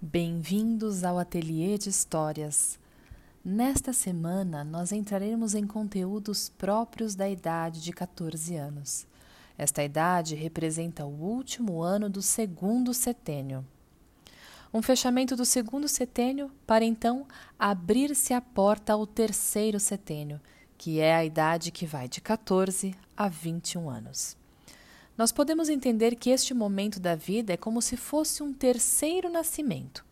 Bem-vindos ao Ateliê de Histórias. Nesta semana, nós entraremos em conteúdos próprios da idade de 14 anos. Esta idade representa o último ano do segundo setênio. Um fechamento do segundo setênio para então abrir-se a porta ao terceiro setênio, que é a idade que vai de 14 a 21 anos. Nós podemos entender que este momento da vida é como se fosse um terceiro nascimento,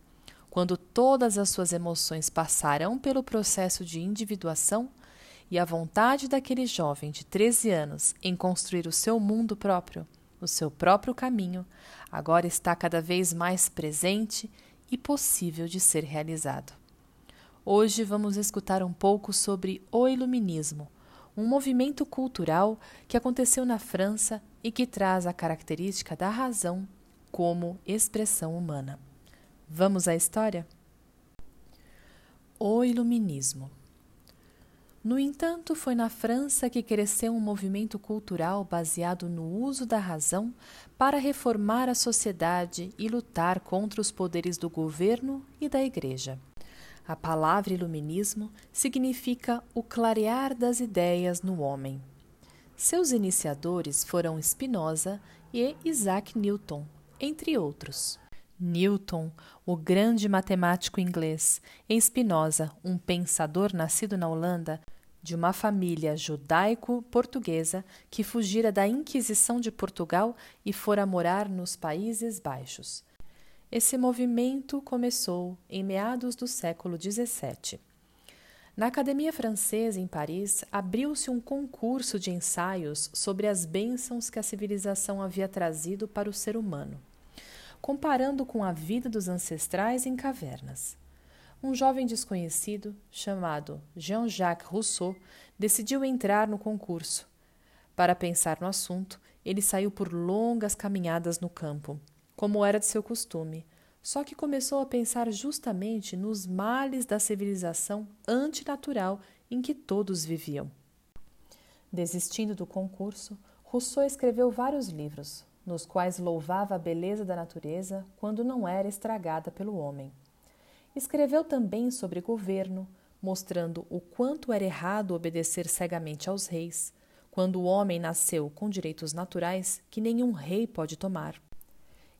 quando todas as suas emoções passarão pelo processo de individuação e a vontade daquele jovem de 13 anos em construir o seu mundo próprio, o seu próprio caminho, agora está cada vez mais presente e possível de ser realizado. Hoje vamos escutar um pouco sobre o Iluminismo, um movimento cultural que aconteceu na França e que traz a característica da razão como expressão humana. Vamos à história? O Iluminismo. No entanto, foi na França que cresceu um movimento cultural baseado no uso da razão para reformar a sociedade e lutar contra os poderes do governo e da Igreja. A palavra iluminismo significa o clarear das ideias no homem. Seus iniciadores foram Spinoza e Isaac Newton, entre outros. Newton, o grande matemático inglês, e Spinoza, um pensador nascido na Holanda, de uma família judaico-portuguesa que fugira da Inquisição de Portugal e fora morar nos Países Baixos. Esse movimento começou em meados do século XVII. Na Academia Francesa, em Paris, abriu-se um concurso de ensaios sobre as bênçãos que a civilização havia trazido para o ser humano, comparando com a vida dos ancestrais em cavernas. Um jovem desconhecido, chamado Jean-Jacques Rousseau, decidiu entrar no concurso. Para pensar no assunto, ele saiu por longas caminhadas no campo como era de seu costume, só que começou a pensar justamente nos males da civilização antinatural em que todos viviam. Desistindo do concurso, Rousseau escreveu vários livros, nos quais louvava a beleza da natureza quando não era estragada pelo homem. Escreveu também sobre governo, mostrando o quanto era errado obedecer cegamente aos reis, quando o homem nasceu com direitos naturais que nenhum rei pode tomar.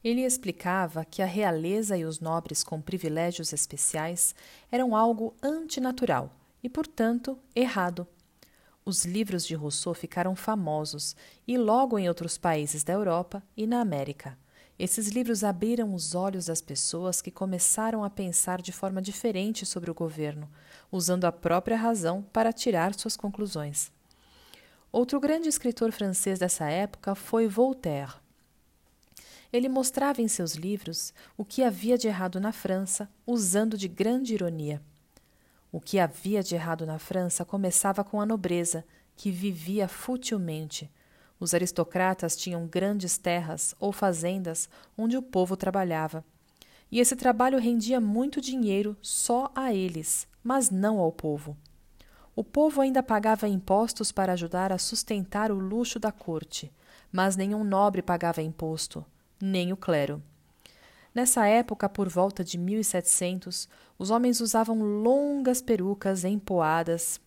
Ele explicava que a realeza e os nobres com privilégios especiais eram algo antinatural e, portanto, errado. Os livros de Rousseau ficaram famosos e logo em outros países da Europa e na América. Esses livros abriram os olhos das pessoas que começaram a pensar de forma diferente sobre o governo, usando a própria razão para tirar suas conclusões. Outro grande escritor francês dessa época foi Voltaire. Ele mostrava em seus livros o que havia de errado na França, usando de grande ironia. O que havia de errado na França começava com a nobreza, que vivia futilmente. Os aristocratas tinham grandes terras ou fazendas onde o povo trabalhava. E esse trabalho rendia muito dinheiro só a eles, mas não ao povo. O povo ainda pagava impostos para ajudar a sustentar o luxo da corte, mas nenhum nobre pagava imposto nem o clero. Nessa época, por volta de 1700, os homens usavam longas perucas empoadas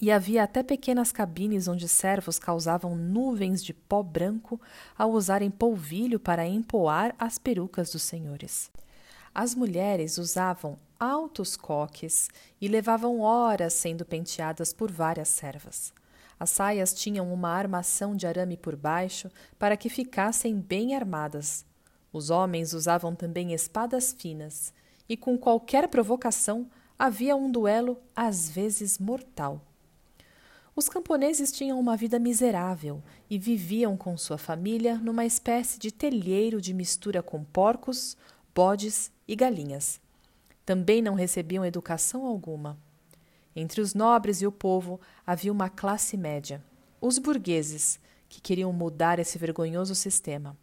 e havia até pequenas cabines onde servos causavam nuvens de pó branco ao usarem polvilho para empoar as perucas dos senhores. As mulheres usavam altos coques e levavam horas sendo penteadas por várias servas. As saias tinham uma armação de arame por baixo para que ficassem bem armadas. Os homens usavam também espadas finas, e com qualquer provocação havia um duelo, às vezes mortal. Os camponeses tinham uma vida miserável e viviam com sua família numa espécie de telheiro de mistura com porcos, bodes e galinhas. Também não recebiam educação alguma. Entre os nobres e o povo havia uma classe média, os burgueses, que queriam mudar esse vergonhoso sistema.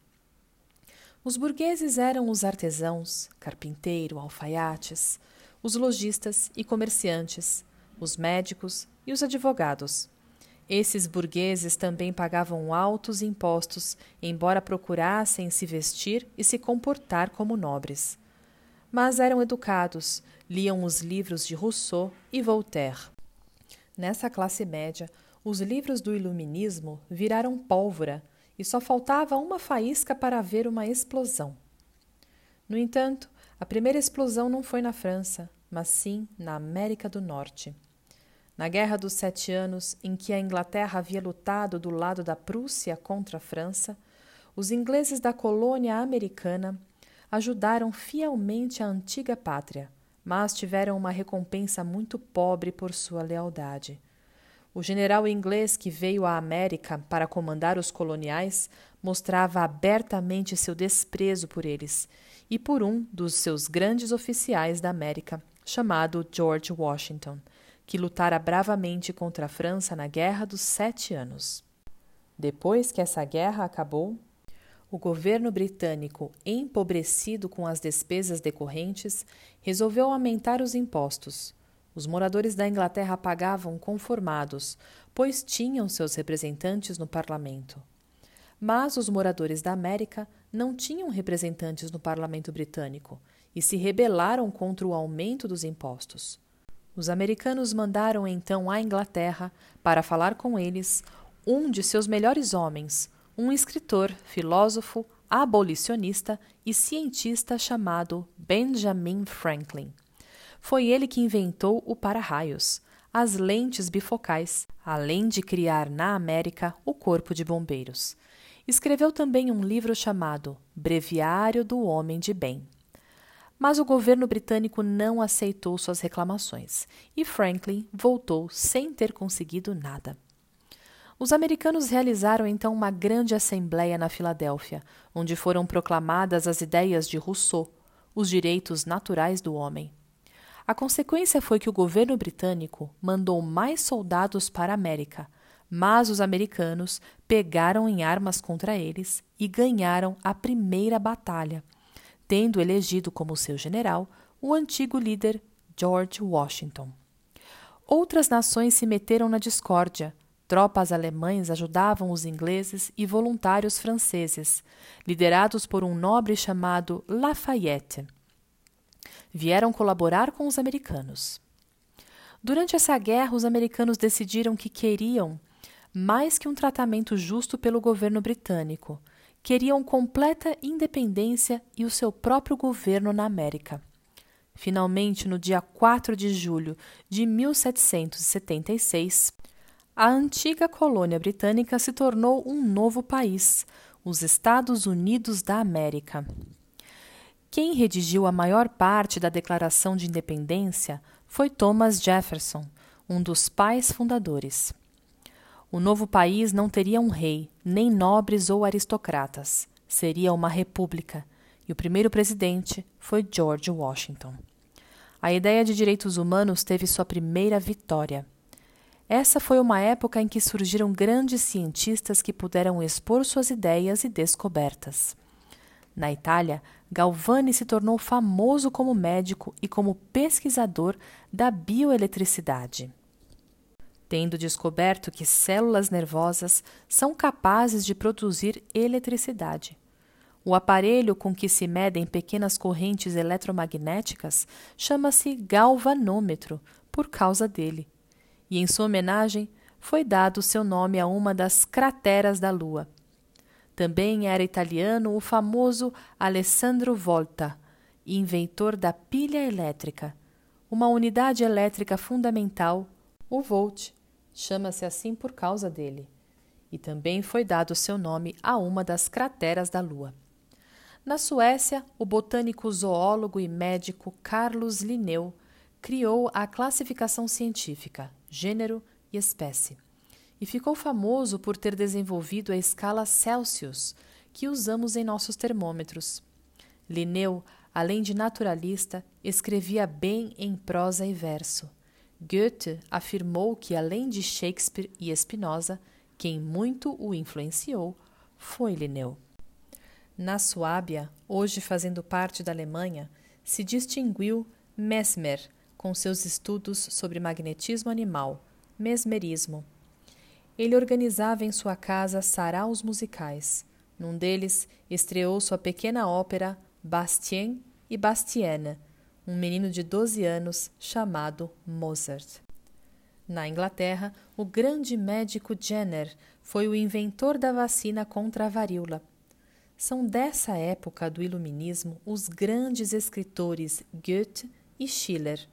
Os burgueses eram os artesãos, carpinteiro, alfaiates, os lojistas e comerciantes, os médicos e os advogados. Esses burgueses também pagavam altos impostos, embora procurassem se vestir e se comportar como nobres. Mas eram educados, liam os livros de Rousseau e Voltaire. Nessa classe média, os livros do Iluminismo viraram pólvora e só faltava uma faísca para haver uma explosão. No entanto, a primeira explosão não foi na França, mas sim na América do Norte. Na Guerra dos Sete Anos, em que a Inglaterra havia lutado do lado da Prússia contra a França, os ingleses da colônia americana ajudaram fielmente a antiga pátria, mas tiveram uma recompensa muito pobre por sua lealdade. O general inglês que veio à América para comandar os coloniais mostrava abertamente seu desprezo por eles e por um dos seus grandes oficiais da América, chamado George Washington, que lutara bravamente contra a França na Guerra dos Sete Anos. Depois que essa guerra acabou, o governo britânico, empobrecido com as despesas decorrentes, resolveu aumentar os impostos. Os moradores da Inglaterra pagavam conformados, pois tinham seus representantes no parlamento. Mas os moradores da América não tinham representantes no parlamento britânico e se rebelaram contra o aumento dos impostos. Os americanos mandaram então à Inglaterra, para falar com eles, um de seus melhores homens, um escritor, filósofo, abolicionista e cientista chamado Benjamin Franklin. Foi ele que inventou o para-raios, as lentes bifocais, além de criar na América o Corpo de Bombeiros. Escreveu também um livro chamado Breviário do Homem de Bem mas o governo britânico não aceitou suas reclamações e Franklin voltou sem ter conseguido nada. Os americanos realizaram então uma grande assembleia na Filadélfia, onde foram proclamadas as ideias de Rousseau, os direitos naturais do homem. A consequência foi que o governo britânico mandou mais soldados para a América, mas os americanos pegaram em armas contra eles e ganharam a primeira batalha, tendo elegido como seu general o antigo líder George Washington. Outras nações se meteram na discórdia. Tropas alemães ajudavam os ingleses e voluntários franceses, liderados por um nobre chamado Lafayette. Vieram colaborar com os americanos. Durante essa guerra, os americanos decidiram que queriam mais que um tratamento justo pelo governo britânico, queriam completa independência e o seu próprio governo na América. Finalmente, no dia 4 de julho de 1776, a antiga colônia britânica se tornou um novo país, os Estados Unidos da América. Quem redigiu a maior parte da Declaração de Independência foi Thomas Jefferson, um dos pais fundadores. O novo país não teria um rei, nem nobres ou aristocratas. Seria uma república, e o primeiro presidente foi George Washington. A ideia de direitos humanos teve sua primeira vitória. Essa foi uma época em que surgiram grandes cientistas que puderam expor suas ideias e descobertas. Na Itália, Galvani se tornou famoso como médico e como pesquisador da bioeletricidade tendo descoberto que células nervosas são capazes de produzir eletricidade. O aparelho com que se medem pequenas correntes eletromagnéticas chama-se galvanômetro, por causa dele. E em sua homenagem foi dado seu nome a uma das crateras da Lua. Também era italiano o famoso Alessandro Volta, inventor da pilha elétrica, uma unidade elétrica fundamental, o volt, chama-se assim por causa dele, e também foi dado seu nome a uma das crateras da Lua. Na Suécia, o botânico zoólogo e médico Carlos Linneu criou a classificação científica, gênero e espécie, e ficou famoso por ter desenvolvido a escala Celsius, que usamos em nossos termômetros. Linneu, além de naturalista, escrevia bem em prosa e verso Goethe afirmou que, além de Shakespeare e Spinoza, quem muito o influenciou foi Linneu. Na Suábia, hoje fazendo parte da Alemanha, se distinguiu Mesmer com seus estudos sobre magnetismo animal, mesmerismo. Ele organizava em sua casa saraus musicais. Num deles, estreou sua pequena ópera Bastien e Bastiana, um menino de 12 anos chamado Mozart. Na Inglaterra, o grande médico Jenner foi o inventor da vacina contra a varíola. São dessa época do Iluminismo os grandes escritores Goethe e Schiller,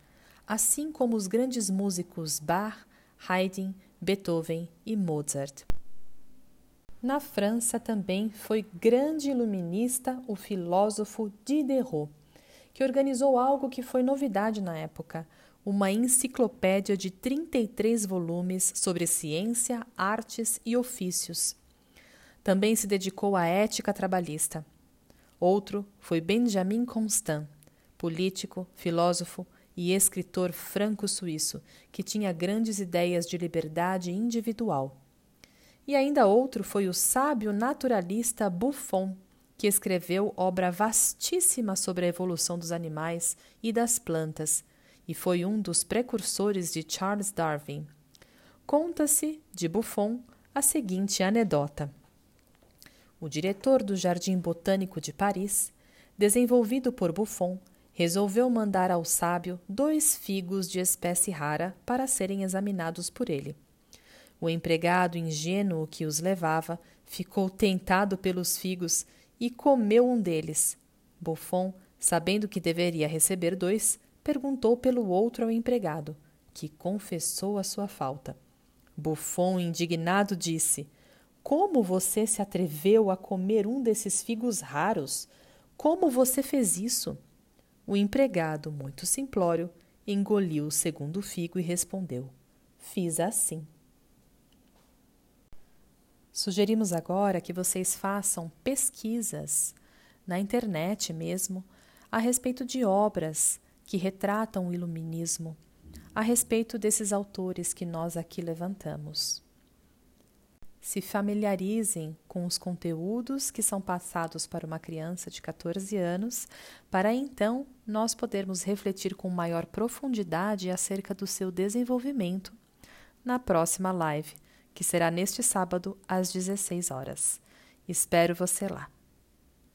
assim como os grandes músicos Bach, Haydn, Beethoven e Mozart. Na França também foi grande iluminista o filósofo Diderot, que organizou algo que foi novidade na época, uma enciclopédia de 33 volumes sobre ciência, artes e ofícios. Também se dedicou à ética trabalhista. Outro foi Benjamin Constant, político, filósofo e escritor franco-suíço, que tinha grandes ideias de liberdade individual. E ainda outro foi o sábio naturalista Buffon, que escreveu obra vastíssima sobre a evolução dos animais e das plantas, e foi um dos precursores de Charles Darwin. Conta-se, de Buffon, a seguinte anedota. O diretor do Jardim Botânico de Paris, desenvolvido por Buffon, resolveu mandar ao sábio dois figos de espécie rara para serem examinados por ele. O empregado ingênuo que os levava ficou tentado pelos figos e comeu um deles. Buffon, sabendo que deveria receber dois, perguntou pelo outro ao empregado, que confessou a sua falta. Buffon, indignado, disse: Como você se atreveu a comer um desses figos raros? Como você fez isso? O empregado, muito simplório, engoliu o segundo figo e respondeu: Fiz assim. Sugerimos agora que vocês façam pesquisas na internet mesmo a respeito de obras que retratam o iluminismo, a respeito desses autores que nós aqui levantamos. Se familiarizem com os conteúdos que são passados para uma criança de 14 anos, para então nós podermos refletir com maior profundidade acerca do seu desenvolvimento na próxima live que será neste sábado às 16 horas. Espero você lá.